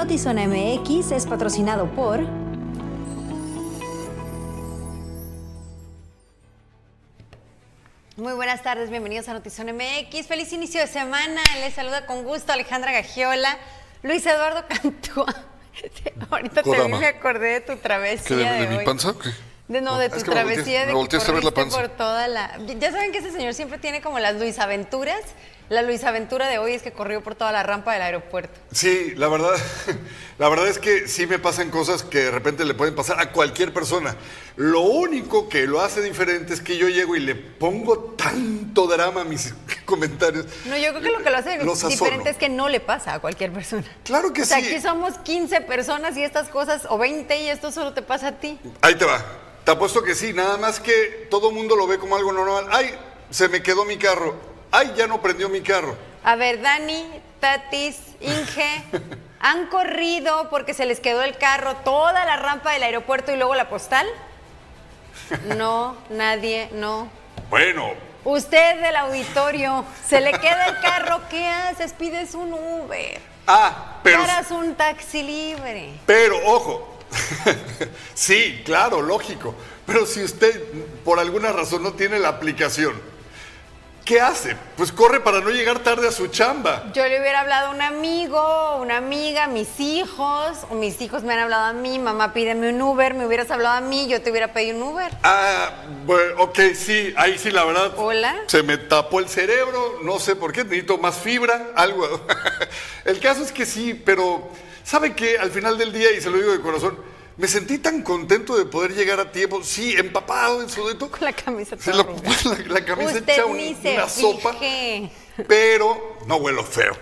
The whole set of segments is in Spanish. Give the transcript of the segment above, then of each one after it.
Notizona MX es patrocinado por... Muy buenas tardes, bienvenidos a Notizón MX. Feliz inicio de semana. Les saluda con gusto Alejandra Gagiola, Luis Eduardo Cantúa. Ahorita te me acordé de tu travesía. ¿De, de, mi panza? De, no, de tu travesía de que a ver la panza. por toda la... Ya saben que ese señor siempre tiene como las Luis Aventuras. La Luis Aventura de hoy es que corrió por toda la rampa del aeropuerto. Sí, la verdad, la verdad es que sí me pasan cosas que de repente le pueden pasar a cualquier persona. Lo único que lo hace diferente es que yo llego y le pongo tanto drama a mis comentarios. No, yo creo que lo que lo hace diferente es que no le pasa a cualquier persona. Claro que sí. O sea, aquí somos 15 personas y estas cosas, o 20 y esto solo te pasa a ti. Ahí te va. Te apuesto que sí, nada más que todo mundo lo ve como algo normal. Ay, se me quedó mi carro. Ay, ya no prendió mi carro. A ver, Dani, Tatis, Inge, ¿han corrido porque se les quedó el carro toda la rampa del aeropuerto y luego la postal? No, nadie, no. Bueno. Usted del auditorio, se le queda el carro, ¿qué haces? Pides un Uber. Ah, pero. Paras un taxi libre. Pero, ojo, sí, claro, lógico. Pero si usted por alguna razón no tiene la aplicación, ¿qué hace? Pues corre para no llegar tarde a su chamba. Yo le hubiera hablado a un amigo, una amiga, mis hijos, o mis hijos me han hablado a mí, mamá pídeme un Uber, me hubieras hablado a mí, yo te hubiera pedido un Uber. Ah, bueno, ok, sí, ahí sí, la verdad. Hola. Se me tapó el cerebro, no sé por qué, necesito más fibra, algo. el caso es que sí, pero ¿sabe qué? Al final del día, y se lo digo de corazón, me sentí tan contento de poder llegar a tiempo, sí, empapado en sudito. Con la camisa toda la, la, camisa hecha una sopa. Pero no huelo feo.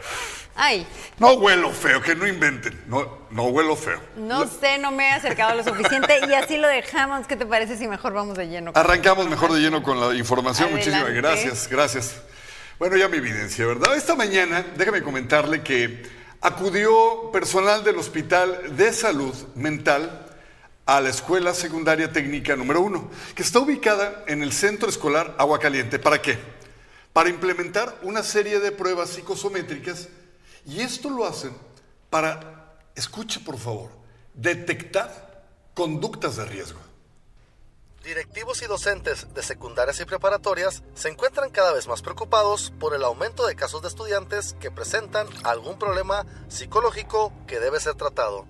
Ay. No huelo feo, que no inventen. No, no huelo feo. No sé, no me he acercado lo suficiente y así lo dejamos. ¿Qué te parece si mejor vamos de lleno? Arrancamos mejor de lleno con la información. Muchísimas gracias, gracias. Bueno, ya mi evidencia, ¿verdad? Esta mañana, déjame comentarle que acudió personal del Hospital de Salud Mental a la Escuela Secundaria Técnica número 1, que está ubicada en el Centro Escolar Agua Caliente. ¿Para qué? Para implementar una serie de pruebas psicosométricas y esto lo hacen para, escuche por favor, detectar conductas de riesgo. Directivos y docentes de secundarias y preparatorias se encuentran cada vez más preocupados por el aumento de casos de estudiantes que presentan algún problema psicológico que debe ser tratado.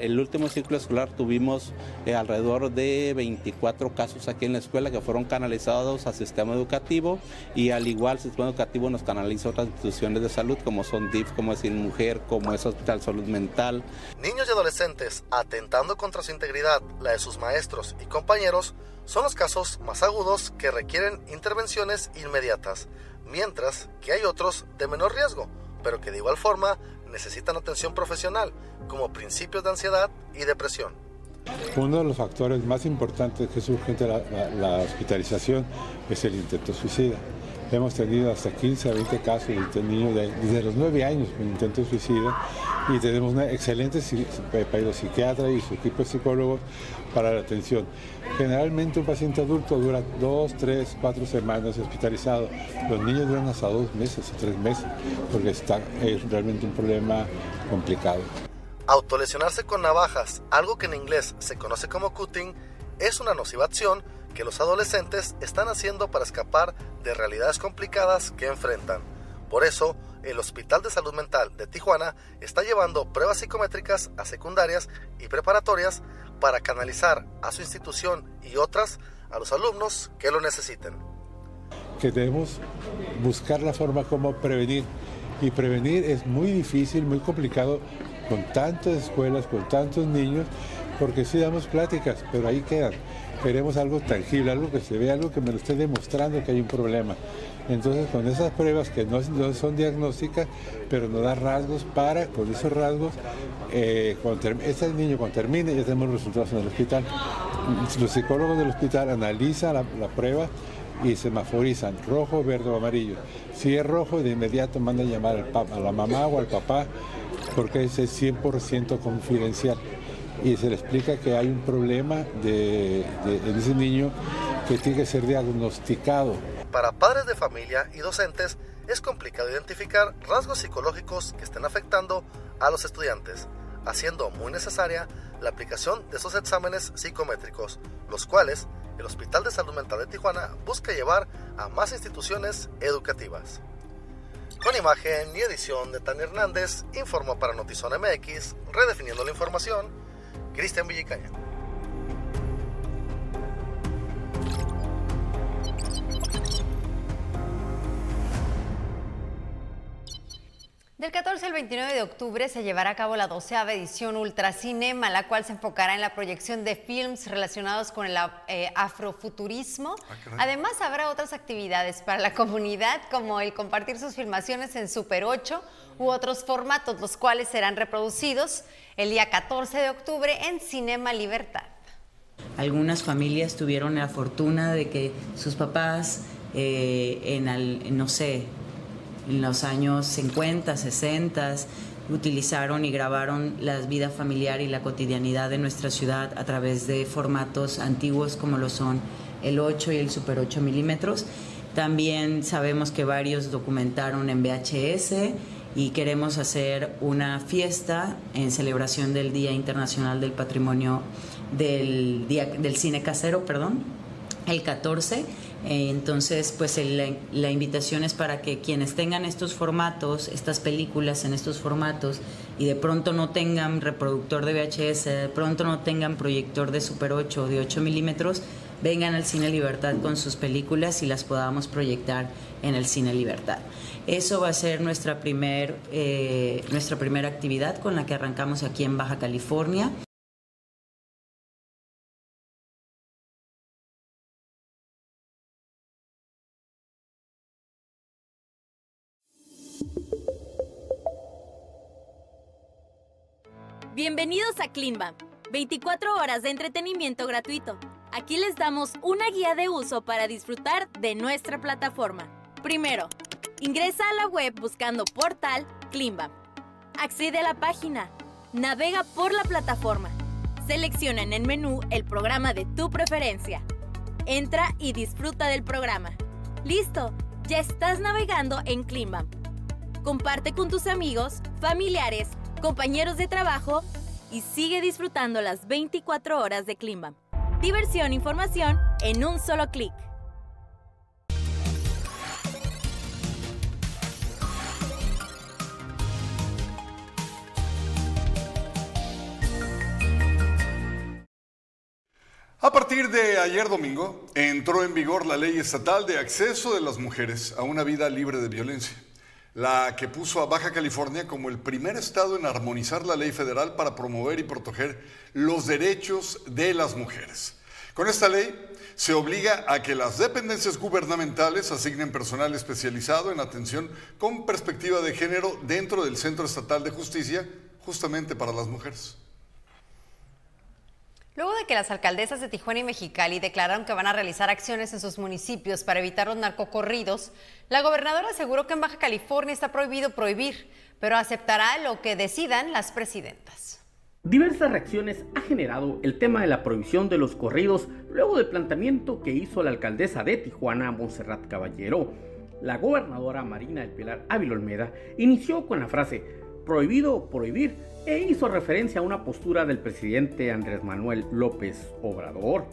El último ciclo escolar tuvimos eh, alrededor de 24 casos aquí en la escuela que fueron canalizados al sistema educativo y al igual el sistema educativo nos canaliza otras instituciones de salud como son DIF, como es Mujer, como es Hospital Salud Mental. Niños y adolescentes atentando contra su integridad, la de sus maestros y compañeros, son los casos más agudos que requieren intervenciones inmediatas, mientras que hay otros de menor riesgo, pero que de igual forma necesitan atención profesional, como principios de ansiedad y depresión. Uno de los factores más importantes que surge de la, hospitalización es el intento suicida. Hemos tenido hasta 15 a 20 casos de niños desde los 9 años con intento suicida y tenemos una excelente psiquiatra y su equipo de psicólogos para la atención. Generalmente un paciente adulto dura 2, 3, 4 semanas hospitalizado. Los niños duran hasta 2 meses o 3 meses porque está, es realmente un problema complicado. Autolesionarse con navajas, algo que en inglés se conoce como cutting, es una nociva acción que los adolescentes están haciendo para escapar de realidades complicadas que enfrentan. Por eso, el Hospital de Salud Mental de Tijuana está llevando pruebas psicométricas a secundarias y preparatorias para canalizar a su institución y otras a los alumnos que lo necesiten. Que debemos buscar la forma como prevenir. Y prevenir es muy difícil, muy complicado con tantas escuelas, con tantos niños, porque sí damos pláticas, pero ahí quedan queremos algo tangible, algo que se vea, algo que me lo esté demostrando que hay un problema. Entonces, con esas pruebas que no, son diagnósticas, pero nos da rasgos para, con esos rasgos, eh, este niño cuando termine ya tenemos resultados en el hospital. Los psicólogos del hospital analizan la, prueba y semaforizan rojo, verde o amarillo. Si es rojo, de inmediato mandan llamar al a la mamá o al papá porque es 100% confidencial y se le explica que hay un problema de, en ese niño que tiene que ser diagnosticado. Para padres de familia y docentes es complicado identificar rasgos psicológicos que estén afectando a los estudiantes. haciendo muy necesaria la aplicación de esos exámenes psicométricos, los cuales el Hospital de Salud Mental de Tijuana busca llevar a más instituciones educativas. Con imagen y edición de Tania Hernández, informó para Notizón MX, redefiniendo la información, Cristian Villicaña. Del 14 al 29 de octubre se llevará a cabo la doceava edición Ultracinema, la cual se enfocará en la proyección de films relacionados con el eh, afrofuturismo. Ah, Además, habrá otras actividades para la comunidad, como el compartir sus filmaciones en Super 8 u otros formatos, los cuales serán reproducidos el día 14 de octubre en Cinema Libertad. Algunas familias tuvieron la fortuna de que sus papás, eh, en, no sé, en los años 50, 60, utilizaron y grabaron la vida familiar y la cotidianidad de nuestra ciudad a través de formatos antiguos como lo son el 8 y el Super 8 milímetros. También sabemos que varios documentaron en VHS y queremos hacer una fiesta en celebración del Día Internacional del Patrimonio del, del Cine Casero, perdón, el 14 eh, entonces, pues la, invitación es para que quienes tengan estos formatos, estas películas en estos formatos, y de pronto no tengan reproductor de VHS, de pronto no tengan proyector de Super 8 o de 8 milímetros, vengan al Cine Libertad con sus películas y las podamos proyectar en el Cine Libertad. Eso va a ser nuestra, primer, eh, nuestra primera actividad con la que arrancamos aquí en Baja California. Bienvenidos a Cleanbam, 24 horas de entretenimiento gratuito. Aquí les damos una guía de uso para disfrutar de nuestra plataforma. Primero, ingresa a la web buscando portal Cleanbam. Accede a la página, navega por la plataforma, selecciona en el menú el programa de tu preferencia. Entra y disfruta del programa. Listo, ya estás navegando en Cleanbam. Comparte con tus amigos, familiares, compañeros de trabajo y sigue disfrutando las 24 horas de Clima. Diversión e información en un solo clic. A partir de ayer domingo, entró en vigor la ley estatal de acceso de las mujeres a una vida libre de violencia la que puso a Baja California como el primer estado en armonizar la ley federal para promover y proteger los derechos de las mujeres. Con esta ley se obliga a que las dependencias gubernamentales asignen personal especializado en atención con perspectiva de género dentro del Centro Estatal de Justicia, justamente para las mujeres. Luego de que las alcaldesas de Tijuana y Mexicali declararon que van a realizar acciones en sus municipios para evitar los narcocorridos, la gobernadora aseguró que en Baja California está prohibido prohibir, pero aceptará lo que decidan las presidentas. Diversas reacciones ha generado el tema de la prohibición de los corridos luego del planteamiento que hizo la alcaldesa de Tijuana, Montserrat Caballero. La gobernadora Marina del Pilar Ávila Olmeda inició con la frase prohibido prohibir e hizo referencia a una postura del presidente Andrés Manuel López Obrador.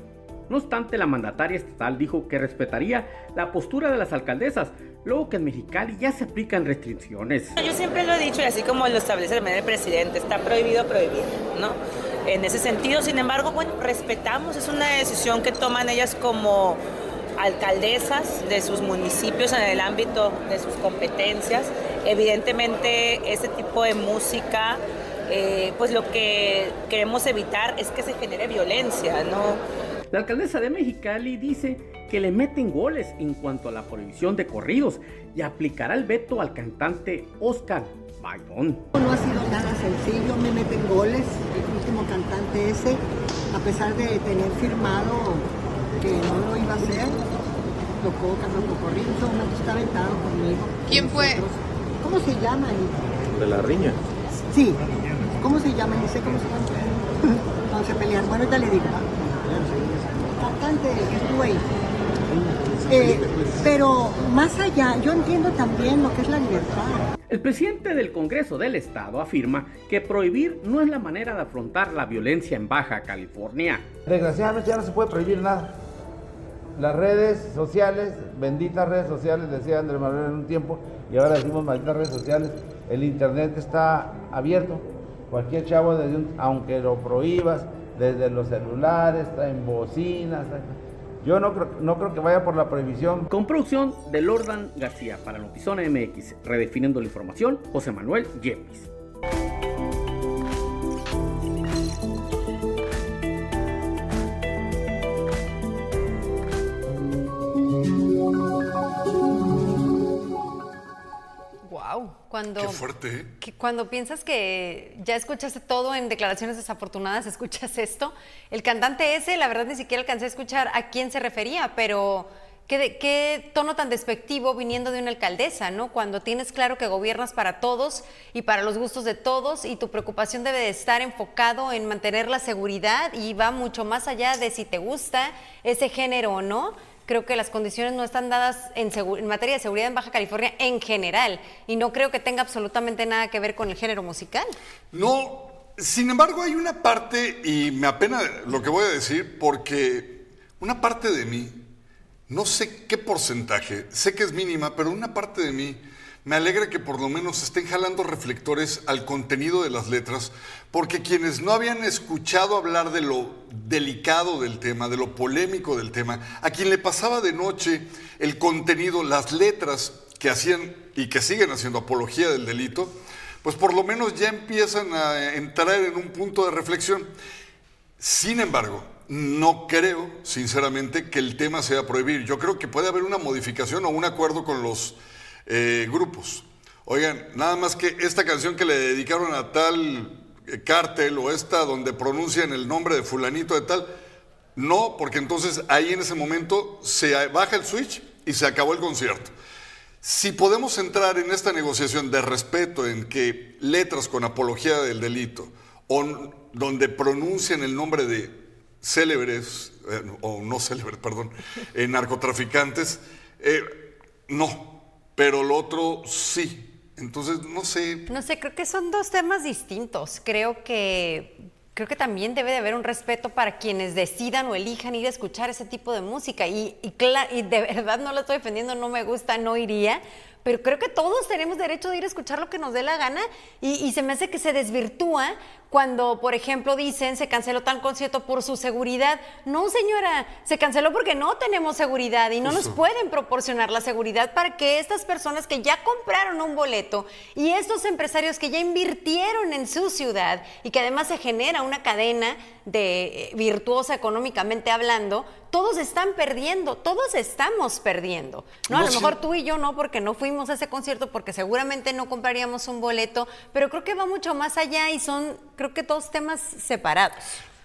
No obstante, la mandataria estatal dijo que respetaría la postura de las alcaldesas, luego que en Mexicali ya se aplican restricciones. Yo siempre lo he dicho y así como lo establece el presidente, está prohibido prohibir, ¿no? En ese sentido, sin embargo, bueno, respetamos, es una decisión que toman ellas como alcaldesas de sus municipios en el ámbito de sus competencias. Evidentemente, ese tipo de música eh, pues lo que queremos evitar es que se genere violencia, ¿no? La alcaldesa de Mexicali dice que le meten goles en cuanto a la prohibición de corridos y aplicará el veto al cantante Oscar Baidón. No ha sido nada sencillo, me meten goles, el último cantante ese, a pesar de tener firmado que no lo iba a hacer, tocó cantando corridos, un está aventado conmigo. ¿Quién fue? ¿Cómo se llama? De la riña. Sí, ¿Cómo se llama? Ni sé cómo se llama. No se pelean. Bueno, ya le digo. Cantante, güey. Eh, pero más allá, yo entiendo también lo que es la libertad. El presidente del Congreso del Estado afirma que prohibir no es la manera de afrontar la violencia en Baja California. Desgraciadamente ya no se puede prohibir nada. Las redes sociales, benditas redes sociales, decía Andrés Manuel en un tiempo, y ahora decimos malditas redes sociales, el Internet está abierto. Cualquier chavo, aunque lo prohíbas, desde los celulares, está en bocinas, yo no creo, no creo que vaya por la prohibición. Con producción de Lordan García para Notizona MX, redefiniendo la información, José Manuel Yepis. Cuando, Qué fuerte. ¿eh? Que cuando piensas que ya escuchaste todo en declaraciones desafortunadas, escuchas esto. El cantante ese, la verdad, ni siquiera alcancé a escuchar a quién se refería, pero qué, qué tono tan despectivo viniendo de una alcaldesa, ¿no? Cuando tienes claro que gobiernas para todos y para los gustos de todos y tu preocupación debe de estar enfocado en mantener la seguridad y va mucho más allá de si te gusta ese género o no creo que las condiciones no están dadas en, materia de seguridad en Baja California en general y no creo que tenga absolutamente nada que ver con el género musical. No, sin embargo hay una parte, y me apena lo que voy a decir, porque una parte de mí, no sé qué porcentaje, sé que es mínima, pero una parte de mí me alegra que por lo menos estén jalando reflectores al contenido de las letras, porque quienes no habían escuchado hablar de lo delicado del tema, de lo polémico del tema, a quien le pasaba de noche el contenido, las letras que hacían y que siguen haciendo apología del delito, pues por lo menos ya empiezan a entrar en un punto de reflexión. Sin embargo, no creo, sinceramente, que el tema sea prohibir. Yo creo que puede haber una modificación o un acuerdo con los eh, grupos. Oigan, nada más que esta canción que le dedicaron a tal eh, cártel o esta donde pronuncian el nombre de fulanito de tal, no, porque entonces ahí en ese momento se baja el switch y se acabó el concierto. Si podemos entrar en esta negociación de respeto en que letras con apología del delito o donde pronuncian el nombre de célebres, eh, o no célebres, perdón, narcotraficantes, no, pero el otro sí. Entonces, no sé. No sé, creo que son dos temas distintos. Creo que creo que también debe de haber un respeto para quienes decidan o elijan ir a escuchar ese tipo de música. Y, y, y de verdad no lo estoy defendiendo, no me gusta, no iría pero creo que todos tenemos derecho de ir a escuchar lo que nos dé la gana y, se me hace que se desvirtúa cuando, por ejemplo, dicen se canceló tal concierto por su seguridad. No, señora, se canceló porque no tenemos seguridad y no nos pueden proporcionar la seguridad para que estas personas que ya compraron un boleto y estos empresarios que ya invirtieron en su ciudad y que además se genera una cadena de eh, virtuosa económicamente hablando, todos están perdiendo, todos estamos perdiendo. No, a lo mejor tú y yo no, porque no fuimos a ese concierto, porque seguramente no compraríamos un boleto, pero creo que va mucho más allá y son, creo que todos temas separados.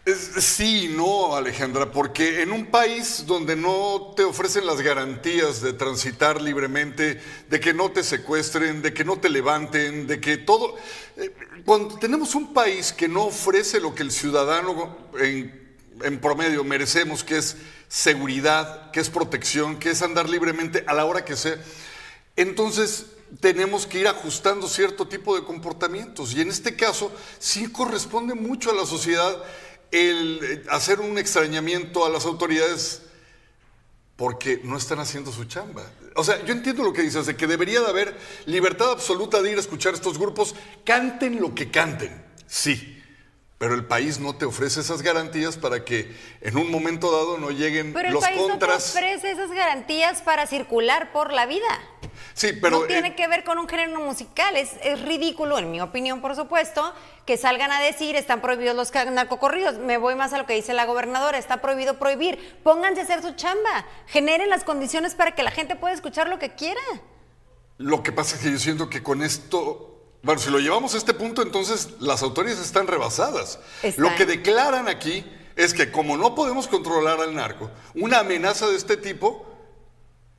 Sí, no, Alejandra, porque en un país donde no te ofrecen las garantías de transitar libremente, de que no te secuestren, de que no te levanten, de que todo... Eh, cuando tenemos un país que no ofrece lo que el ciudadano en, en promedio merecemos, que es seguridad, que es protección, que es andar libremente a la hora que sea, entonces tenemos que ir ajustando cierto tipo de comportamientos. Y en este caso sí corresponde mucho a la sociedad el eh, hacer un extrañamiento a las autoridades porque no están haciendo su chamba. O sea, yo entiendo lo que dices, de que debería de haber libertad absoluta de ir a escuchar estos grupos, canten lo que canten, sí, pero el país no te ofrece esas garantías para que en un momento dado no lleguen pero los el país contras. No te ofrece esas garantías para circular por la vida. Sí, pero. No tiene que ver con un género musical. Es, es, ridículo, en mi opinión, por supuesto, que salgan a decir están prohibidos los narcocorridos. Me voy más a lo que dice la gobernadora: está prohibido prohibir. Pónganse a hacer su chamba. Generen las condiciones para que la gente pueda escuchar lo que quiera. Lo que pasa es que yo siento que con esto. Bueno, si lo llevamos a este punto, entonces las autoridades están rebasadas. Están. Lo que declaran aquí es que como no podemos controlar al narco, una amenaza de este tipo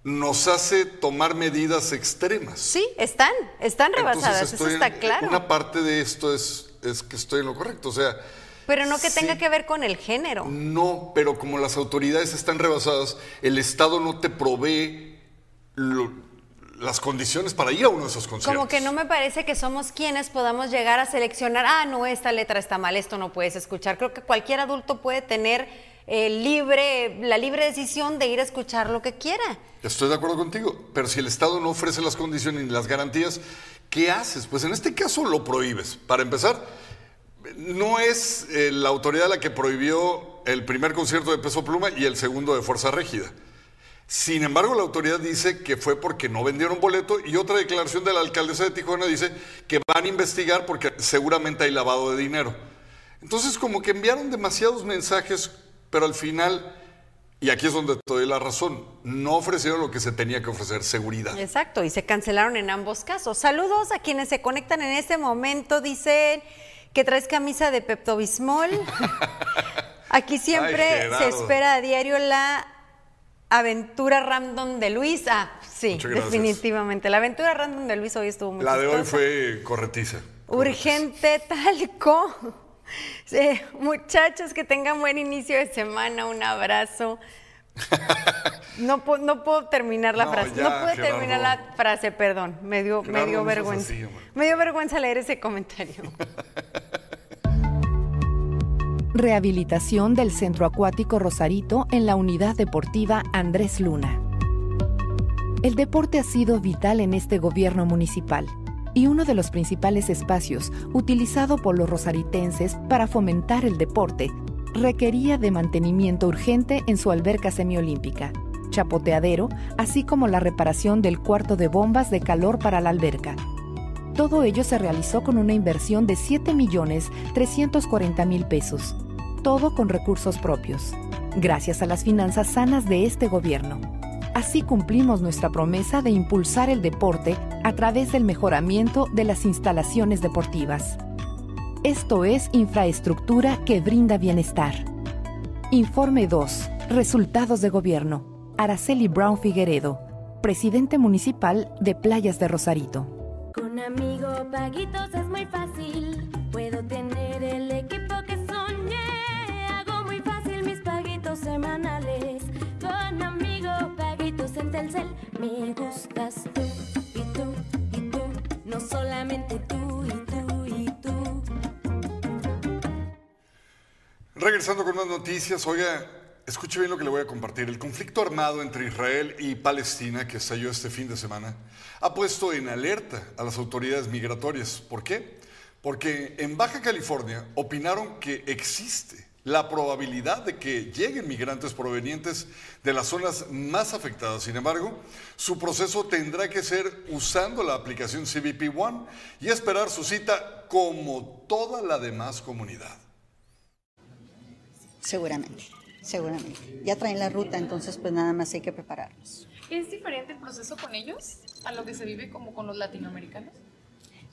nos hace tomar medidas extremas. Sí, están, están rebasadas, eso está claro. Una parte de esto es, es que estoy en lo correcto, o sea... Pero no que sí, tenga que ver con el género. No, pero como las autoridades están rebasadas, el Estado no te provee lo, las condiciones para ir a uno de esos conciertos. Como que no me parece que somos quienes podamos llegar a seleccionar, ah, no, esta letra está mal, esto no puedes escuchar. Creo que cualquier adulto puede tener eh, la libre decisión de ir a escuchar lo que quiera. Estoy de acuerdo contigo, pero si el Estado no ofrece las condiciones ni las garantías, ¿qué haces? Pues en este caso lo prohíbes. Para empezar, no es eh, la autoridad la que prohibió el primer concierto de Peso Pluma y el segundo de Fuerza Régida. Sin embargo, la autoridad dice que fue porque no vendieron boleto y otra declaración de la alcaldesa de Tijuana dice que van a investigar porque seguramente hay lavado de dinero. Entonces, como que enviaron demasiados mensajes, pero al final, y aquí es donde te doy la razón, no ofrecieron lo que se tenía que ofrecer, seguridad. Exacto, y se cancelaron en ambos casos. Saludos a quienes se conectan en este momento, dicen que traes camisa de Pepto Bismol. Aquí siempre se espera a diario la aventura random de Luis. Ah, sí, definitivamente. La aventura random de Luis hoy estuvo muy La de hoy fue corretiza. Urgente talco. Sí, muchachos, que tengan buen inicio de semana. Un abrazo. No, no puedo terminar la frase. no puedo terminar la frase, perdón. Me dio, me dio vergüenza. me dio vergüenza leer ese comentario. Rehabilitación del Centro Acuático Rosarito en la Unidad Deportiva Andrés Luna. El deporte ha sido vital en este gobierno municipal y uno de los principales espacios utilizado por los rosaritenses para fomentar el deporte requería de mantenimiento urgente en su alberca semiolímpica, chapoteadero, así como la reparación del cuarto de bombas de calor para la alberca. Todo ello se realizó con una inversión de 7.340.000 pesos todo con recursos propios, gracias a las finanzas sanas de este gobierno. Así cumplimos nuestra promesa de impulsar el deporte a través del mejoramiento de las instalaciones deportivas. Esto es infraestructura que brinda bienestar. Informe 2. Resultados de gobierno. Araceli Brown Figueredo, presidente municipal de Playas de Rosarito. Con amigo Paguitos es muy fácil. Puedo tener el equipo que semanales con amigo Me gustas tú y tú y tú, no solamente tú y tú y tú. Regresando con más noticias, oiga, escuche bien lo que le voy a compartir. El conflicto armado entre Israel y Palestina que estalló este fin de semana ha puesto en alerta a las autoridades migratorias. ¿Por qué? Porque en Baja California opinaron que existe la probabilidad de que lleguen migrantes provenientes de las zonas más afectadas. Sin embargo, su proceso tendrá que ser usando la aplicación CBP One y esperar su cita como toda la demás comunidad. Seguramente, seguramente. Ya traen la ruta, entonces pues nada más hay que prepararnos. ¿Es diferente el proceso con ellos a lo que se vive como con los latinoamericanos?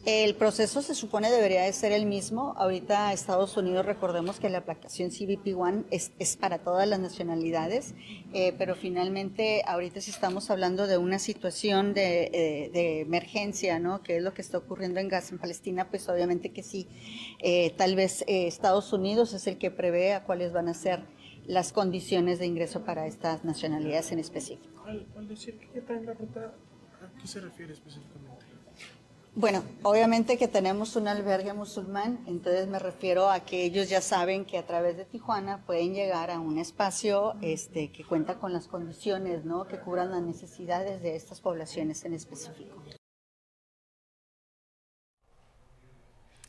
El proceso se supone debería de ser el mismo. Ahorita Estados Unidos, recordemos que la aplicación CBP One es, para todas las nacionalidades, eh, pero finalmente ahorita si estamos hablando de una situación de, eh, emergencia, ¿no? Que es lo que está ocurriendo en Gaza, en Palestina, pues obviamente que sí. Eh, tal vez Estados Unidos es el que prevé a cuáles van a ser las condiciones de ingreso para estas nacionalidades en específico. Al, decir que está en la ruta, ¿a qué se refiere específicamente? Bueno, obviamente que tenemos un albergue musulmán, entonces me refiero a que ellos ya saben que a través de Tijuana pueden llegar a un espacio este, que cuenta con las condiciones, ¿no? que cubran las necesidades de estas poblaciones en específico.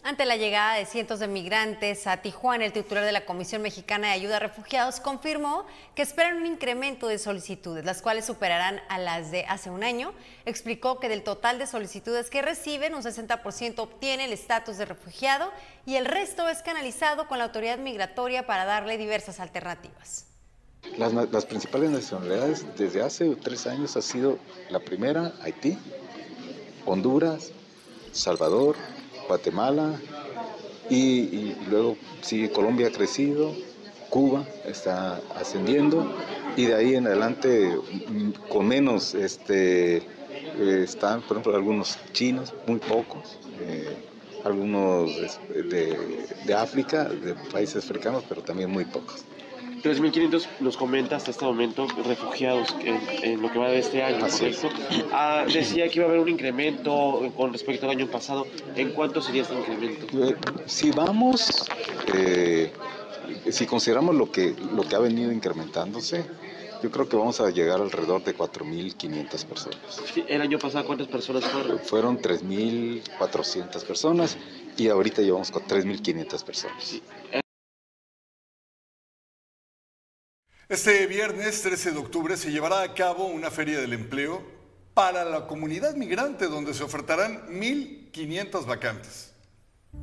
Ante la llegada de cientos de migrantes a Tijuana, el titular de la Comisión Mexicana de Ayuda a Refugiados confirmó que esperan un incremento de solicitudes, las cuales superarán a las de hace un año. Explicó que del total de solicitudes que reciben, un 60% obtiene el estatus de refugiado y el resto es canalizado con la autoridad migratoria para darle diversas alternativas. Las, principales nacionalidades desde hace tres años ha sido la primera, Haití, Honduras, Salvador, Guatemala y, luego sigue Colombia ha crecido, Cuba está ascendiendo y de ahí en adelante mm, con menos este, eh, están, por ejemplo, algunos chinos, muy pocos, eh, algunos de, de, África, de países africanos, pero también muy pocos. 3.500 nos comenta hasta este momento refugiados en, lo que va de este año, ¿correcto? Ah, decía que iba a haber un incremento con respecto al año pasado. ¿En cuánto sería este incremento? Eh, si vamos, eh, si consideramos lo que, lo que ha venido incrementándose, yo creo que vamos a llegar alrededor de 4.500 personas. ¿El año pasado cuántas personas fueron? Fueron 3.400 personas y ahorita llevamos con 3.500 personas. Este viernes 13 de octubre se llevará a cabo una feria del empleo para la comunidad migrante donde se ofertarán 1.500 vacantes.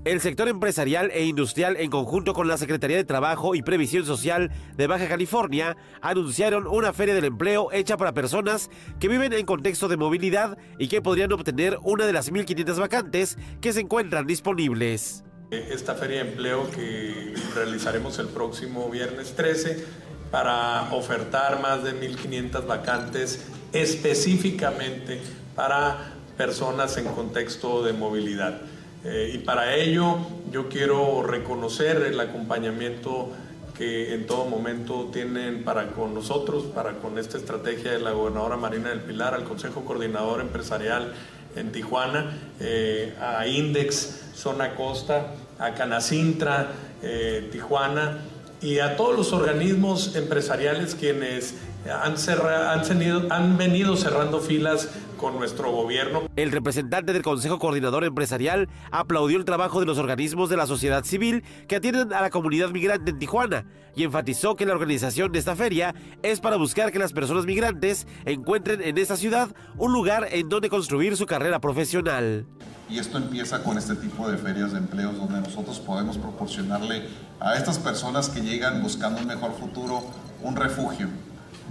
El sector empresarial e industrial, en conjunto con la Secretaría de Trabajo y Previsión Social de Baja California, anunciaron una feria del empleo hecha para personas que viven en contexto de movilidad y que podrían obtener una de las 1.500 vacantes que se encuentran disponibles. Esta feria de empleo que realizaremos el próximo viernes 13 para ofertar más de 1.500 vacantes específicamente para personas en contexto de movilidad. Eh, y para ello yo quiero reconocer el acompañamiento que en todo momento tienen para con nosotros, para con esta estrategia de la gobernadora Marina del Pilar, al Consejo Coordinador Empresarial en Tijuana, eh, a Index, Zona Costa, a Canacintra, eh, Tijuana y a todos los organismos empresariales quienes han, han, venido cerrando filas con nuestro gobierno. El representante del Consejo Coordinador Empresarial aplaudió el trabajo de los organismos de la sociedad civil que atienden a la comunidad migrante en Tijuana y enfatizó que la organización de esta feria es para buscar que las personas migrantes encuentren en esta ciudad un lugar en donde construir su carrera profesional. Y esto empieza con este tipo de ferias de empleos donde nosotros podemos proporcionarle a estas personas que llegan buscando un mejor futuro un refugio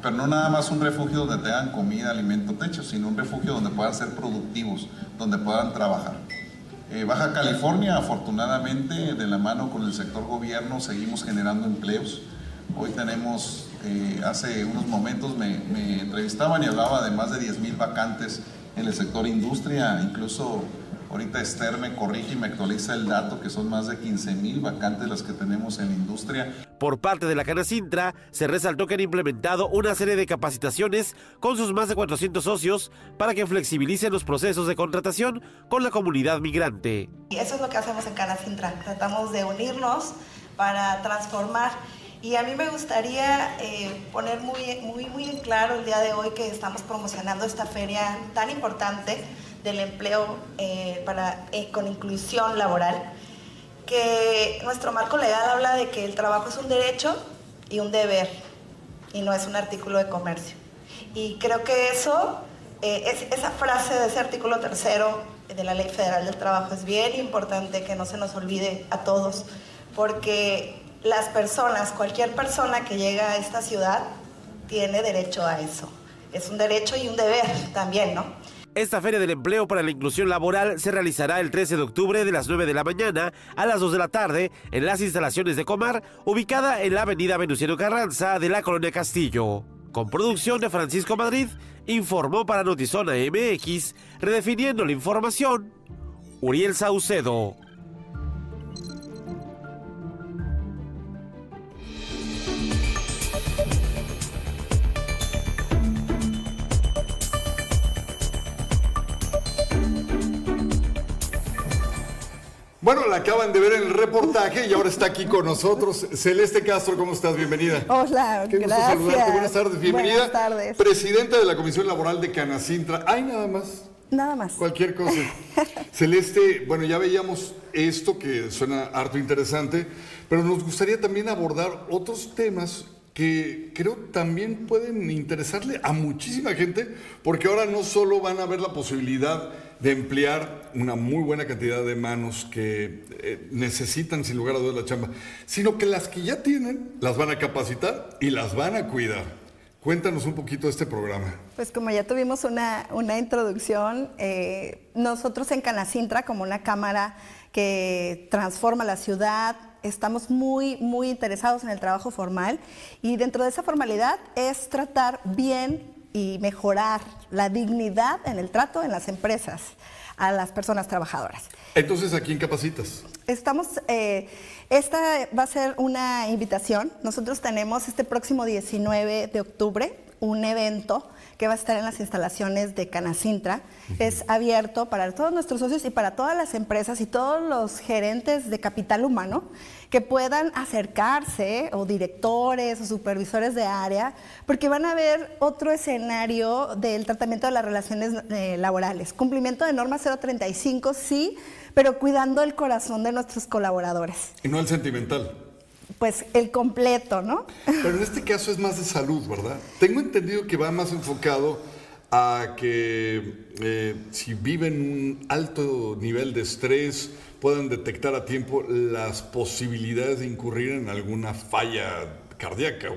pero no nada más un refugio donde tengan comida, alimento, techo, sino un refugio donde puedan ser productivos, donde puedan trabajar. Eh, Baja California, afortunadamente, de la mano con el sector gobierno, seguimos generando empleos. Hoy tenemos, eh, hace unos momentos me, me, entrevistaban y hablaba de más de 10 mil vacantes en el sector industria, incluso Ahorita Esther me corrige y me actualiza el dato que son más de 15 mil vacantes las que tenemos en la industria. Por parte de la Canacintra, se resaltó que han implementado una serie de capacitaciones con sus más de 400 socios para que flexibilicen los procesos de contratación con la comunidad migrante. Y eso es lo que hacemos en Canacintra. Tratamos de unirnos para transformar. Y a mí me gustaría eh, poner muy, muy, muy en claro el día de hoy que estamos promocionando esta feria tan importante del empleo eh, para, eh, con inclusión laboral, que nuestro marco legal habla de que el trabajo es un derecho y un deber, y no es un artículo de comercio. Y creo que eso, eh, es, esa frase de ese artículo tercero de la Ley Federal del Trabajo es bien importante que no se nos olvide a todos, porque las personas, cualquier persona que llega a esta ciudad, tiene derecho a eso. Es un derecho y un deber también, ¿no? Esta Feria del Empleo para la Inclusión Laboral se realizará el 13 de octubre de las 9 de la mañana a las 2 de la tarde en las instalaciones de Comar, ubicada en la avenida Venustiano Carranza de la Colonia Castillo. Con producción de Francisco Madrid, informó para Notizona MX, redefiniendo la información, Uriel Saucedo. Bueno, la acaban de ver en el reportaje y ahora está aquí con nosotros. Celeste Castro, ¿cómo estás? Bienvenida. Hola, Qué gusto gracias. saludarte. Buenas tardes, bienvenida. Buenas tardes. Presidenta de la Comisión Laboral de Canacintra. ¿Hay nada más? Nada más. Cualquier cosa. Celeste, bueno, ya veíamos esto que suena harto interesante, pero nos gustaría también abordar otros temas que creo también pueden interesarle a muchísima gente, porque ahora no solo van a ver la posibilidad de emplear una muy buena cantidad de manos que eh, necesitan sin lugar a dudas la chamba, sino que las que ya tienen las van a capacitar y las van a cuidar. Cuéntanos un poquito de este programa. Pues como ya tuvimos una, una introducción, eh, nosotros en Canacintra, como una cámara que transforma la ciudad, estamos muy, muy interesados en el trabajo formal y dentro de esa formalidad es tratar bien y mejorar la dignidad en el trato en las empresas a las personas trabajadoras. Entonces, ¿a quién capacitas? Estamos, eh, esta va a ser una invitación. Nosotros tenemos este próximo 19 de octubre un evento que va a estar en las instalaciones de Canacintra. Es abierto para todos nuestros socios y para todas las empresas y todos los gerentes de capital humano que puedan acercarse, o directores o supervisores de área, porque van a ver otro escenario del tratamiento de las relaciones eh, laborales. Cumplimiento de norma 035, sí, pero cuidando el corazón de nuestros colaboradores. Y no el sentimental pues el completo, ¿no? Pero en este caso es más de salud, ¿verdad? Tengo entendido que va más enfocado a que eh, si viven un alto nivel de estrés puedan detectar a tiempo las posibilidades de incurrir en alguna falla cardíaca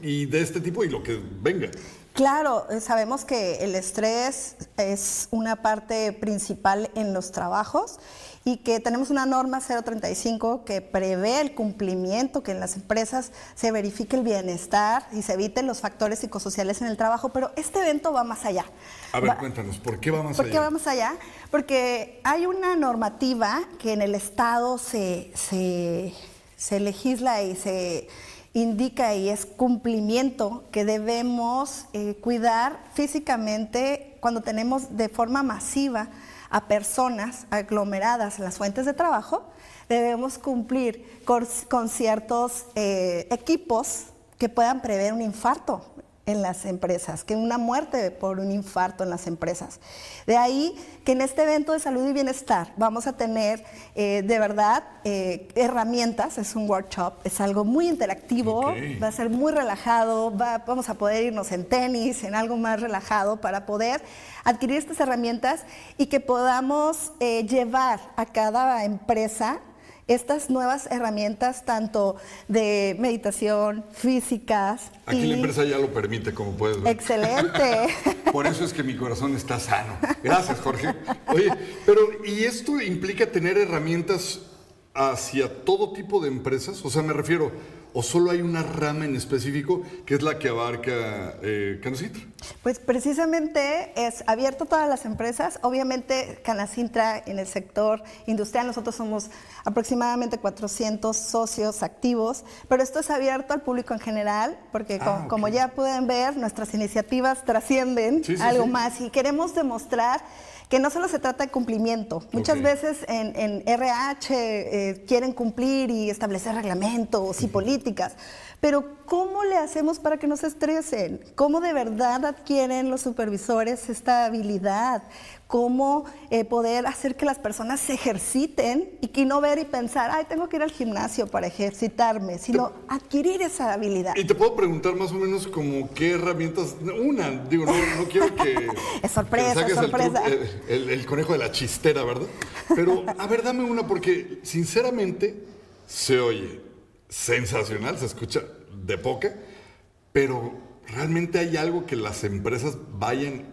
y de este tipo y lo que venga. Claro, eh, sabemos que el estrés es una parte principal en los trabajos y que tenemos una norma 035 que prevé el cumplimiento, que en las empresas se verifique el bienestar y se eviten los factores psicosociales en el trabajo, pero este evento va más allá. A ver, cuéntanos, ¿por qué va más allá? ¿Por qué va más allá? Porque hay una normativa que en el Estado se, se legisla y se indica y es cumplimiento que debemos eh, cuidar físicamente cuando tenemos de forma masiva a personas aglomeradas en las fuentes de trabajo, debemos cumplir con, ciertos eh, equipos que puedan prever un infarto en las empresas, que una muerte por un infarto en las empresas. De ahí que en este evento de salud y bienestar vamos a tener eh, de verdad eh, herramientas, es un workshop, es algo muy interactivo, va a ser muy relajado, vamos a poder irnos en tenis, en algo más relajado para poder adquirir estas herramientas y que podamos eh, llevar a cada empresa estas nuevas herramientas, tanto de meditación, físicas. Aquí la empresa ya lo permite, como puedes ver. Excelente. Por eso es que mi corazón está sano. Gracias, Jorge. Oye, pero ¿y esto implica tener herramientas hacia todo tipo de empresas? O sea, me refiero, ¿O solo hay una rama en específico que es la que abarca eh, Canacintra? Pues precisamente es abierto a todas las empresas. Obviamente Canacintra en el sector industrial, nosotros somos aproximadamente 400 socios activos, pero esto es abierto al público en general, porque ah, como ya pueden ver, nuestras iniciativas trascienden algo más y queremos demostrar que no solo se trata de cumplimiento. Muchas veces en, RH eh, quieren cumplir y establecer reglamentos y políticas, pero ¿cómo le hacemos para que no se estresen? ¿Cómo de verdad adquieren los supervisores esta habilidad? ¿Cómo eh, poder hacer que las personas se ejerciten y que no ver y pensar, ay, tengo que ir al gimnasio para ejercitarme, sino adquirir esa habilidad? Y te puedo preguntar más o menos como qué herramientas, una, digo, no, quiero que... es sorpresa, sorpresa. el conejo de la chistera, ¿verdad? Pero, a ver, dame una porque sinceramente se oye sensacional, se escucha de poca, pero realmente hay algo que las empresas vayan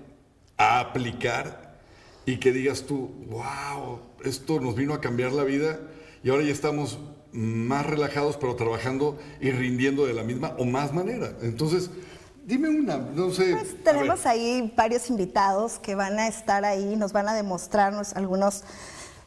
a aplicar y que digas tú, wow, esto nos vino a cambiar la vida y ahora ya estamos más relajados, pero trabajando y rindiendo de la misma o más manera. Entonces, dime una, no sé. Pues tenemos ahí varios invitados que van a estar ahí, nos van a demostrarnos algunos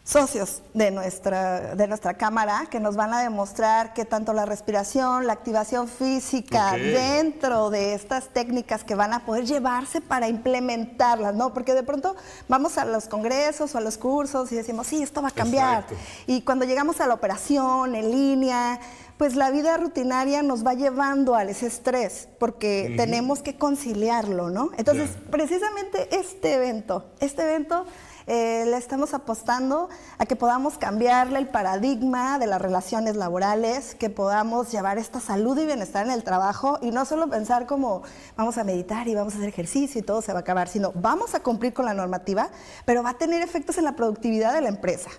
socios de nuestra, de nuestra cámara que nos van a demostrar que tanto la respiración, la activación física dentro de estas técnicas que van a poder llevarse para implementarlas, ¿no? Porque de pronto vamos a los congresos o a los cursos y decimos, sí, esto va a cambiar. Y cuando llegamos a la operación en línea, pues la vida rutinaria nos va llevando al ese estrés, porque tenemos que conciliarlo, ¿no? Entonces, precisamente este evento, este evento eh, le estamos apostando a que podamos cambiarle el paradigma de las relaciones laborales, que podamos llevar esta salud y bienestar en el trabajo y no solo pensar como vamos a meditar y vamos a hacer ejercicio y todo se va a acabar, sino vamos a cumplir con la normativa, pero va a tener efectos en la productividad de la empresa.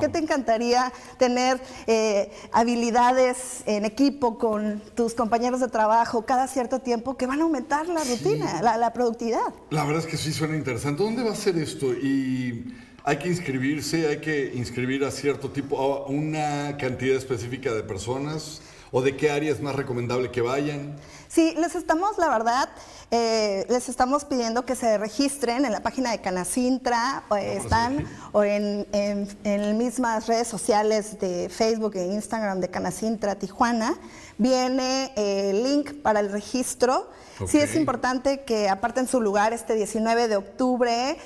¿Qué, te encantaría tener eh, habilidades en equipo con tus compañeros de trabajo cada cierto tiempo que van a aumentar la rutina, la, productividad? La verdad es que sí suena interesante. ¿Dónde va a ser esto? Y hay que inscribirse, hay que inscribir a cierto tipo, a una cantidad específica de personas ¿O de qué área es más recomendable que vayan? Sí, les estamos, la verdad, eh, les estamos pidiendo que se registren en la página de Canacintra, o están, o en, en, en mismas redes sociales de Facebook e Instagram de Canacintra Tijuana. Viene eh, el link para el registro. Sí es importante que aparten su lugar este 19 de octubre.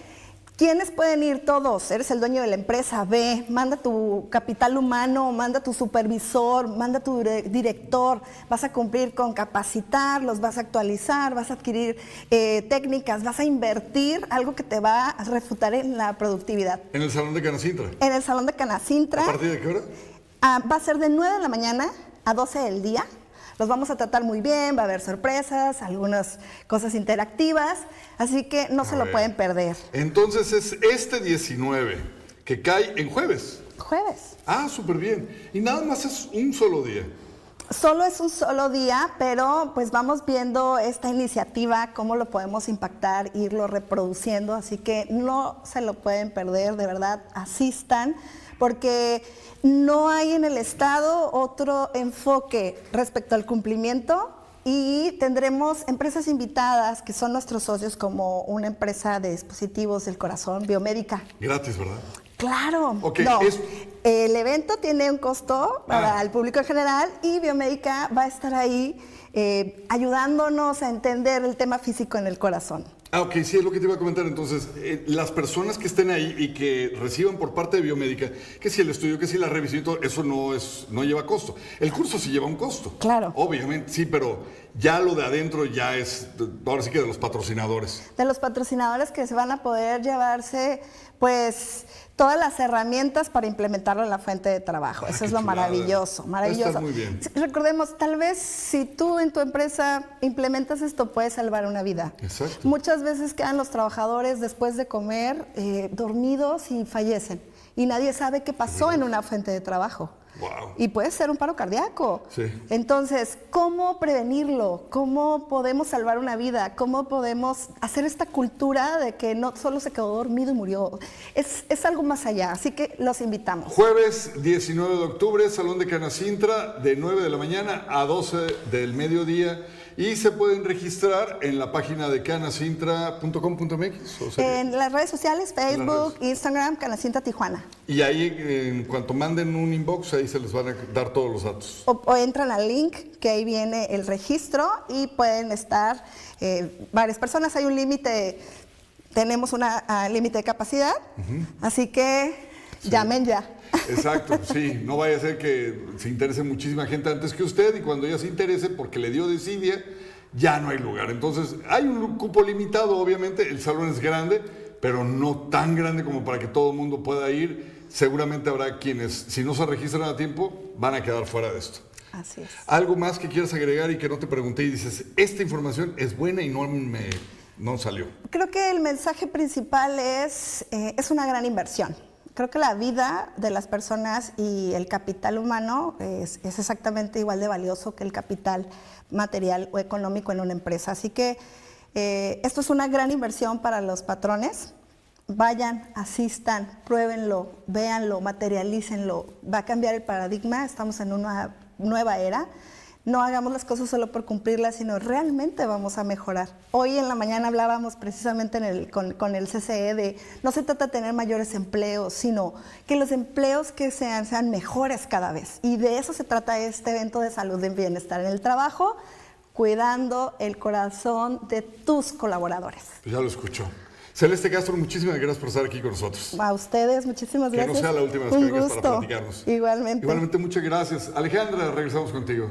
¿Quiénes pueden ir todos? Eres el dueño de la empresa, ve, manda tu capital humano, manda tu supervisor, manda tu dire- director, vas a cumplir con capacitar, los vas a actualizar, vas a adquirir eh, técnicas, vas a invertir algo que te va a refutar en la productividad. En el Salón de Canacintra. En el salón de Canacintra ¿A partir de qué hora? ah, va a ser de 9 de la mañana a 12 del día. Los vamos a tratar muy bien, va a haber sorpresas, algunas cosas interactivas, así que no se lo pueden perder. Entonces es este 19, que cae en jueves. Jueves. Ah, súper bien. Y nada más es un solo día. Solo es un solo día, pero pues vamos viendo esta iniciativa, cómo lo podemos impactar, irlo reproduciendo, así que no se lo pueden perder, de verdad, asistan, porque no hay en el Estado otro enfoque respecto al cumplimiento y tendremos empresas invitadas que son nuestros socios como una empresa de dispositivos del corazón, biomédica. Gratis, ¿verdad? Claro. No. es- El evento tiene un costo para Ah. el público en general y Biomédica va a estar ahí eh, ayudándonos a entender el tema físico en el corazón. Ah, ok, sí, es lo que te iba a comentar. Entonces, eh, las personas que estén ahí y que reciban por parte de Biomédica, que si el estudio, que si la revisión eso no, es, no lleva costo. El curso sí lleva un costo. Claro. Obviamente, sí, pero ya lo de adentro ya es, ahora sí que de los patrocinadores. De los patrocinadores que se van a poder llevarse, pues, todas las herramientas para implementarlo en la fuente de trabajo. Eso es lo chulada. maravilloso, maravilloso. muy bien. Recordemos, tal vez si tú en tu empresa implementas esto, puedes salvar una vida. Exacto. Muchas veces quedan los trabajadores después de comer eh, dormidos y fallecen. Y nadie sabe qué pasó en una fuente de trabajo. Wow. Y puede ser un paro cardíaco. Sí. Entonces, ¿cómo prevenirlo? ¿Cómo podemos salvar una vida? ¿Cómo podemos hacer esta cultura de que no solo se quedó dormido y murió? Es, es algo más allá, así que los invitamos. Jueves 19 de octubre, Salón de Canacintra, de 9 de la mañana a 12 del mediodía. Y se pueden registrar en la página de canacintra.com.mx. o sea, En las redes sociales, Facebook, Instagram, Canacinta Tijuana. Y ahí, en cuanto manden un inbox, ahí se les van a dar todos los datos. O, o entran al link que ahí viene el registro y pueden estar eh, varias personas. Hay un límite, tenemos un límite de capacidad, así que llamen ya. Exacto, sí. No vaya a ser que se interese muchísima gente antes que usted y cuando ella se interese porque le dio desidia, ya no hay lugar. Entonces, hay un cupo limitado, obviamente. El salón es grande, pero no tan grande como para que todo el mundo pueda ir. Seguramente habrá quienes, si no se registran a tiempo, van a quedar fuera de esto. Así es. Algo más que quieras agregar y que no te pregunté y dices, esta información es buena y no me no salió. Creo que el mensaje principal es, eh, es una gran inversión. Creo que la vida de las personas y el capital humano es, es exactamente igual de valioso que el capital material o económico en una empresa. Así que eh, esto es una gran inversión para los patrones. Vayan, asistan, pruébenlo, véanlo, materialícenlo. Va a cambiar el paradigma, estamos en una nueva era. No hagamos las cosas solo por cumplirlas, sino realmente vamos a mejorar. Hoy en la mañana hablábamos precisamente en el- con, con el CCE de no se trata de tener mayores empleos, sino que los empleos que sean sean mejores cada vez. Y de eso se trata este evento de salud y bienestar en el trabajo, cuidando el corazón de tus colaboradores. Pues ya lo escuchó. Celeste Castro, muchísimas gracias por estar aquí con nosotros. A ustedes, muchísimas Que gracias. no sea la última vez que para platicarnos. Igualmente. Igualmente, muchas gracias. Alejandra, regresamos contigo.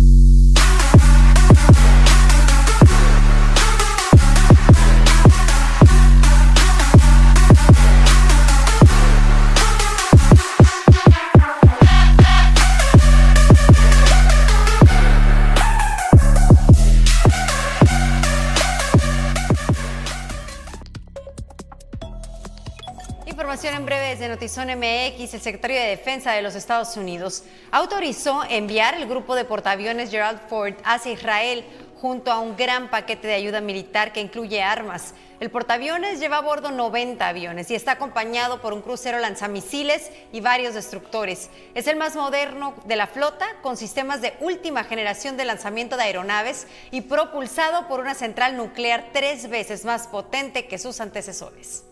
Notizón MX. El secretario de Defensa de los Estados Unidos autorizó enviar el grupo de portaaviones Gerald Ford hacia Israel junto a un gran paquete de ayuda militar que incluye armas. El portaaviones lleva a bordo 90 aviones y está acompañado por un crucero lanzamisiles y varios destructores. Es el más moderno de la flota, con sistemas de última generación de lanzamiento de aeronaves y propulsado por una central nuclear tres veces más potente que sus antecesores.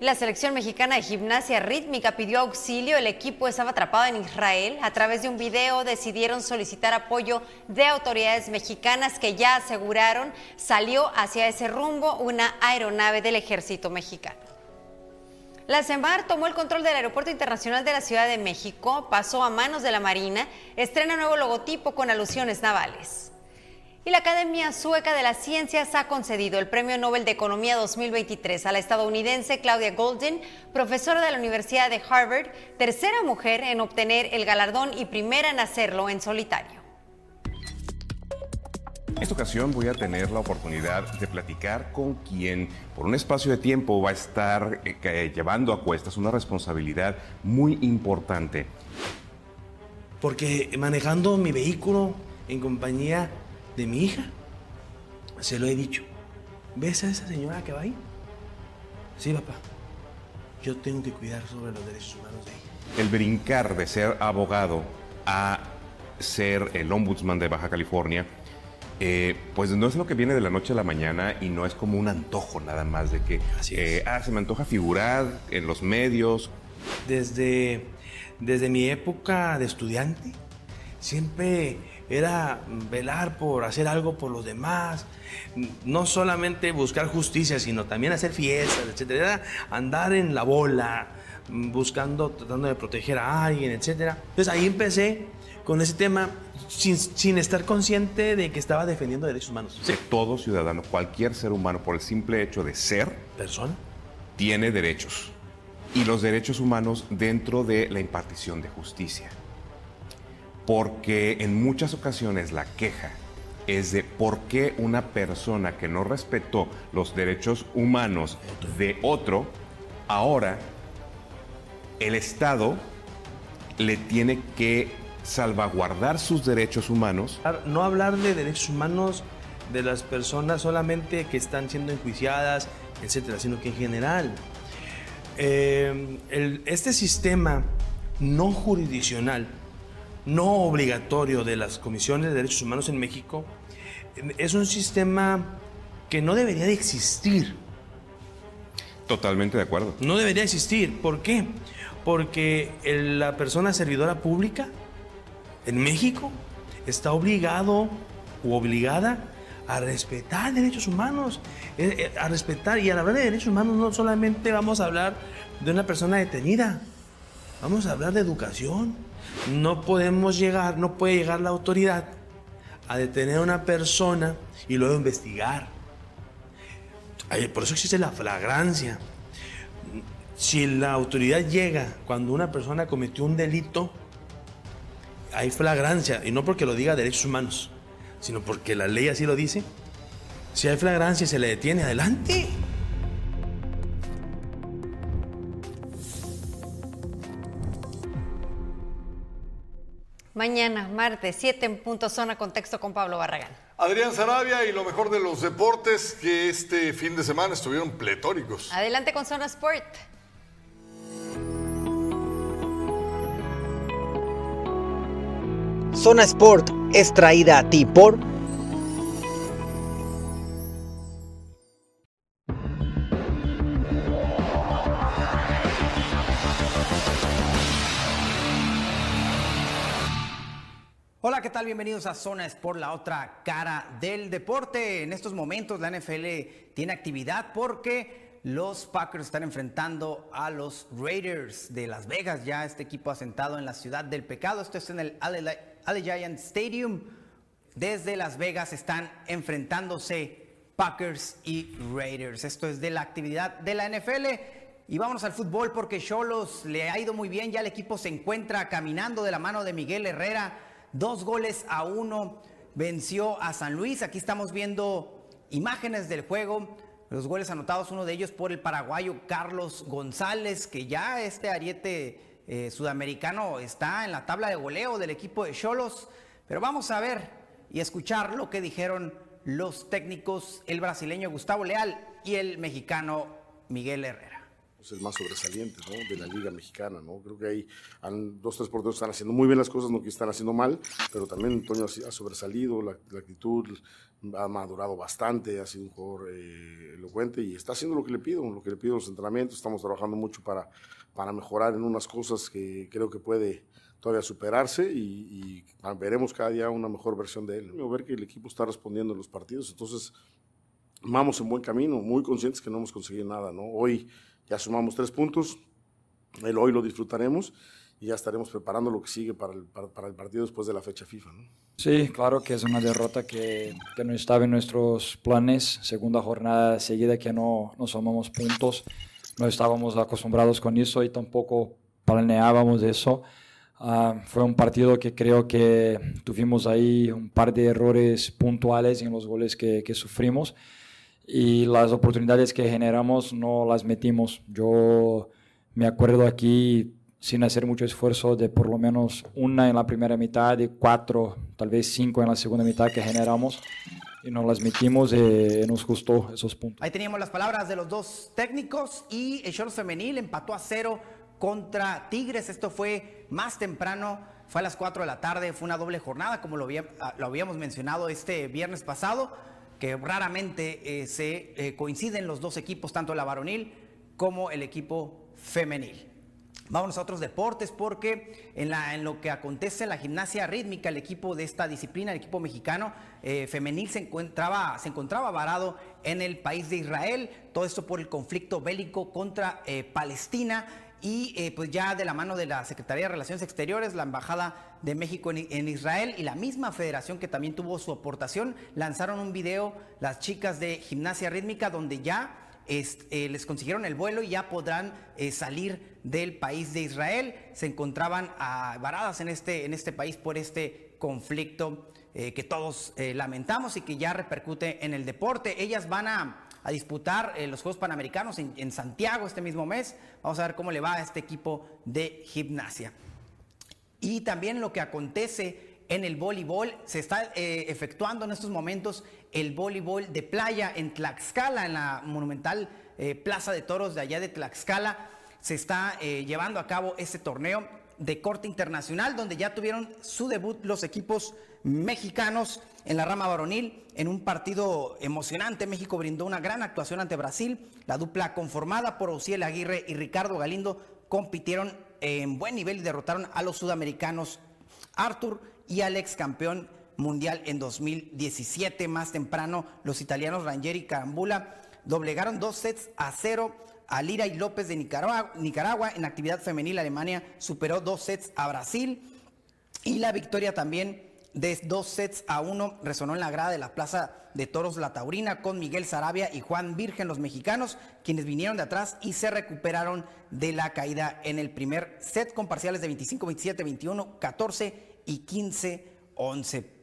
La selección mexicana de gimnasia rítmica pidió auxilio. El equipo estaba atrapado en Israel. A través de un video decidieron solicitar apoyo de autoridades mexicanas que ya aseguraron salió hacia ese rumbo una aeronave del ejército mexicano. La CEMAR tomó el control del Aeropuerto Internacional de la Ciudad de México, pasó a manos de la Marina, estrena nuevo logotipo con alusiones navales. Y la Academia Sueca de las Ciencias ha concedido el Premio Nobel de Economía 2023 a la estadounidense Claudia Goldin, profesora de la Universidad de Harvard, tercera mujer en obtener el galardón y primera en hacerlo en solitario. En esta ocasión voy a tener la oportunidad de platicar con quien por un espacio de tiempo va a estar eh, llevando a cuestas una responsabilidad muy importante. Porque manejando mi vehículo en compañía de mi hija. Se lo he dicho. ¿Ves a esa señora que va ahí? Sí, papá. Yo tengo que cuidar sobre los derechos humanos de ella. El brincar de ser abogado a ser el ombudsman de Baja California, eh, pues no es lo que viene de la noche a la mañana y no es como un antojo nada más de que, eh, ah, se me antoja figurar en los medios. Desde, desde mi época de estudiante, siempre era velar por hacer algo por los demás, no solamente buscar justicia, sino también hacer fiestas, etcétera, era andar en la bola, buscando, tratando de proteger a alguien, etcétera. Entonces ahí empecé con ese tema sin, estar consciente de que estaba defendiendo derechos humanos. Sí. Todo ciudadano, cualquier ser humano, por el simple hecho de ser persona, tiene derechos. Y los derechos humanos dentro de la impartición de justicia porque en muchas ocasiones la queja es de por qué una persona que no respetó los derechos humanos de otro, ahora el Estado le tiene que salvaguardar sus derechos humanos. No hablar de derechos humanos de las personas solamente que están siendo enjuiciadas, etcétera, sino que en general. Eh, este sistema no jurisdiccional no obligatorio de las comisiones de derechos humanos en México es un sistema que no debería de existir. Totalmente de acuerdo. No debería existir. ¿Por qué? Porque la persona servidora pública en México está obligado u obligada a respetar derechos humanos, eh, eh, a respetar, y al hablar de derechos humanos no solamente vamos a hablar de una persona detenida, vamos a hablar de educación, no podemos llegar, no puede llegar la autoridad a detener a una persona y luego investigar. Por eso existe la flagrancia. Si la autoridad llega cuando una persona cometió un delito, hay flagrancia, y no porque lo diga derechos humanos, sino porque la ley así lo dice. Si hay flagrancia y se le detiene, adelante. Mañana, martes, 7 en punto zona contexto con Pablo Barragán. Adrián Sarabia y lo mejor de los deportes que este fin de semana estuvieron pletóricos. Adelante con Zona Sport. Zona Sport es traída a ti por Bienvenidos a Zona Sport, la otra cara del deporte. En estos momentos la NFL tiene actividad porque los Packers están enfrentando a los Raiders de Las Vegas, ya este equipo asentado en la ciudad del pecado. Esto es en el Allegiant Stadium. Desde Las Vegas están enfrentándose Packers y Raiders. Esto es de la actividad de la NFL. Y vámonos al fútbol porque Cholos le ha ido muy bien. Ya el equipo se encuentra caminando de la mano de Miguel Herrera Dos goles a uno venció a San Luis. Aquí estamos viendo imágenes del juego. Los goles anotados, uno de ellos por el paraguayo Carlos González, que ya este ariete eh, sudamericano está en la tabla de goleo del equipo de Cholos. Pero vamos a ver y escuchar lo que dijeron los técnicos, el brasileño Gustavo Leal y el mexicano Miguel Herrera es el más sobresaliente de la liga mexicana. ¿no? Creo que hay dos, tres porteros están haciendo muy bien las cosas, no que están haciendo mal, pero también Antonio ha sobresalido, la, actitud ha madurado bastante, ha sido un jugador eh, elocuente y está haciendo lo que le pido, lo que le pido en los entrenamientos. Estamos trabajando mucho para, para mejorar en unas cosas que creo que puede todavía superarse y, veremos cada día una mejor versión de él. Ver que el equipo está respondiendo en los partidos, entonces vamos en buen camino, muy conscientes que no hemos conseguido nada. ¿no? Hoy ya sumamos tres puntos, el hoy lo disfrutaremos y ya estaremos preparando lo que sigue para el, para, el partido después de la fecha FIFA. ¿no? Sí, claro que es una derrota que, que, no estaba en nuestros planes. Segunda jornada seguida que no, no sumamos puntos. No estábamos acostumbrados con eso y tampoco planeábamos eso. Uh, fue un partido que creo que tuvimos ahí un par de errores puntuales en los goles que, que sufrimos y las oportunidades que generamos no las metimos. Yo me acuerdo aquí, sin hacer mucho esfuerzo, de por lo menos una en la primera mitad y cuatro, tal vez cinco en la segunda mitad que generamos y no las metimos y nos gustó esos puntos. Ahí teníamos las palabras de los dos técnicos y el short femenil empató a cero contra Tigres. Esto fue más temprano, fue a las 4 de la tarde, fue una doble jornada, como lo, lo habíamos mencionado este viernes pasado que raramente eh, se eh, coinciden los dos equipos, tanto la varonil como el equipo femenil. Vamos a otros deportes porque en, lo que acontece la gimnasia rítmica, el equipo de esta disciplina, el equipo mexicano eh, femenil se encontraba, se encontraba varado en el país de Israel, todo esto por el conflicto bélico contra Palestina y eh, pues ya de la mano de la Secretaría de Relaciones Exteriores, la Embajada de México en, Israel y la misma federación que también tuvo su aportación, lanzaron un video las chicas de gimnasia rítmica donde ya eh, les consiguieron el vuelo y ya podrán eh, salir del país de Israel. Se encontraban varadas en este, en este país por este conflicto que todos lamentamos y que ya repercute en el deporte. Ellas van a a disputar eh, los Juegos Panamericanos en, Santiago este mismo mes. Vamos a ver cómo le va a este equipo de gimnasia. Y también lo que acontece en el voleibol, se está eh, efectuando en estos momentos el voleibol de playa en Tlaxcala, en la monumental eh, Plaza de Toros de allá de Tlaxcala. Se está llevando a cabo este torneo de corte internacional, donde ya tuvieron su debut los equipos mexicanos en la rama varonil. En un partido emocionante, México brindó una gran actuación ante Brasil. La dupla conformada por Ociel Aguirre y Ricardo Galindo compitieron en buen nivel y derrotaron a los sudamericanos Arthur y al ex campeón mundial en 2017. Más temprano, los italianos Rangeri y Carambula doblegaron dos sets a cero a Lira y López de Nicaragua. En actividad femenil, Alemania superó dos sets a Brasil. Y la victoria también de dos sets a uno resonó en la grada de la Plaza de Toros La Taurina con Miguel Sarabia y Juan Virgen, los mexicanos, quienes vinieron de atrás y se recuperaron de la caída en el primer set con parciales de 25, 27, 21, 14 y 15, 11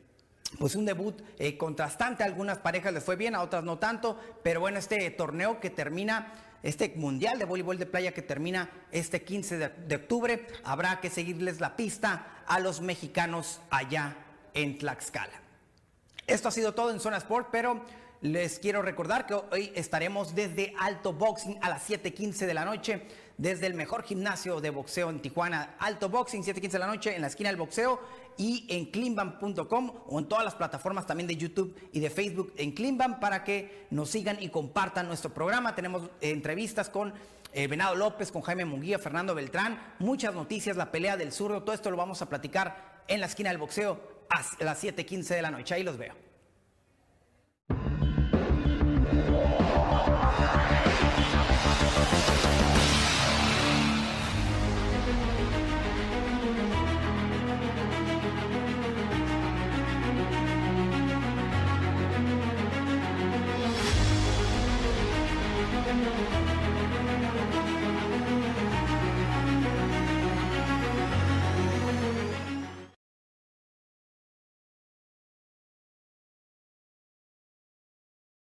pues un debut eh, contrastante. A algunas parejas les fue bien, a otras no tanto. Pero bueno, este torneo que termina, este mundial de voleibol de playa que termina este 15 de octubre, habrá que seguirles la pista a los mexicanos allá en Tlaxcala. Esto ha sido todo en Zona Sport, pero les quiero recordar que hoy estaremos desde Alto Boxing a las 7:15 de la noche, desde el mejor gimnasio de boxeo en Tijuana, Alto Boxing, 7:15 de la noche, en la esquina del boxeo y en cleanbam.com o en todas las plataformas también de YouTube y de Facebook en Cleanbam para que nos sigan y compartan nuestro programa. Tenemos entrevistas con eh, Venado López, con Jaime Munguía, Fernando Beltrán, muchas noticias, la pelea del zurdo, todo esto lo vamos a platicar en la esquina del boxeo a las 7:15 de la noche. Ahí los veo.